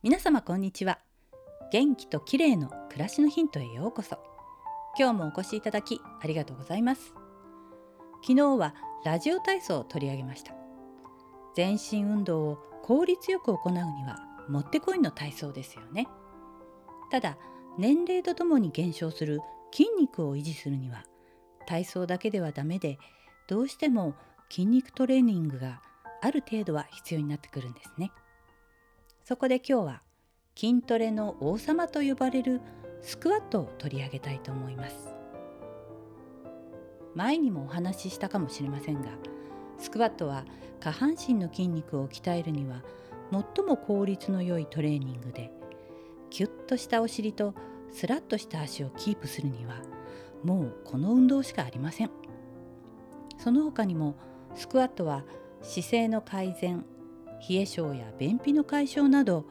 皆様こんにちは。元気と綺麗の暮らしのヒントへようこそ。今日もお越しいただきありがとうございます。昨日はラジオ体操を取り上げました。全身運動を効率よく行うにはもってこいの体操ですよね。ただ年齢とともに減少する筋肉を維持するには体操だけではダメでどうしても筋肉トレーニングがある程度は必要になってくるんですね。そこで今日は筋トレの王様と呼ばれるスクワットを取り上げたいと思います。前にもお話ししたかもしれませんがスクワットは下半身の筋肉を鍛えるには最も効率の良いトレーニングでキュッとしたお尻とスラッとした足をキープするにはもうこの運動しかありません。その他にもスクワットは姿勢の改善冷え性や便秘の解消など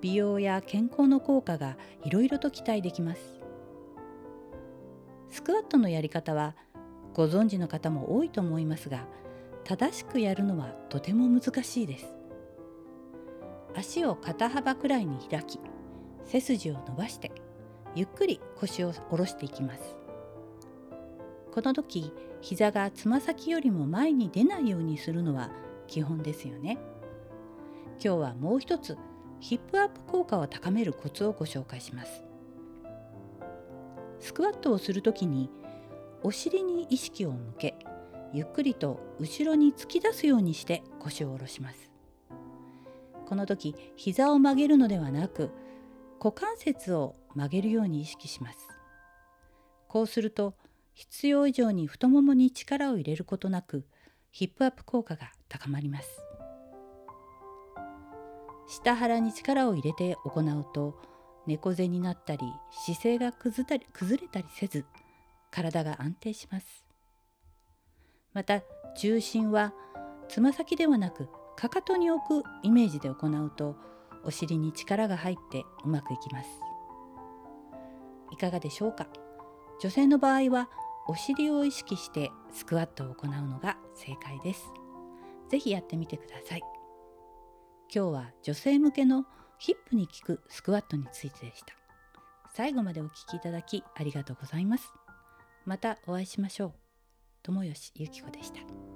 美容や健康の効果がいろいろと期待できます。スクワットのやり方はご存知の方も多いと思いますが正しくやるのはとても難しいです。足を肩幅くらいに開き背筋を伸ばしてゆっくり腰を下ろしていきます。この時膝がつま先よりも前に出ないようにするのは基本ですよね。今日はもう一つヒップアップ効果を高めるコツをご紹介します。スクワットをするときにお尻に意識を向けゆっくりと後ろに突き出すようにして腰を下ろします。この時膝を曲げるのではなく股関節を曲げるように意識します。こうすると必要以上に太ももに力を入れることなくヒップアップ効果が高まります。下腹に力を入れて行うと猫背になったり姿勢が崩れたりせず体が安定します。また重心はつま先ではなくかかとに置くイメージで行うとお尻に力が入ってうまくいきます。いかがでしょうか？女性の場合はお尻を意識してスクワットを行うのが正解です。ぜひやってみてください。今日は女性向けのヒップに効くスクワットについてでした。最後までお聴きいただきありがとうございます。またお会いしましょう。友吉ゆき子でした。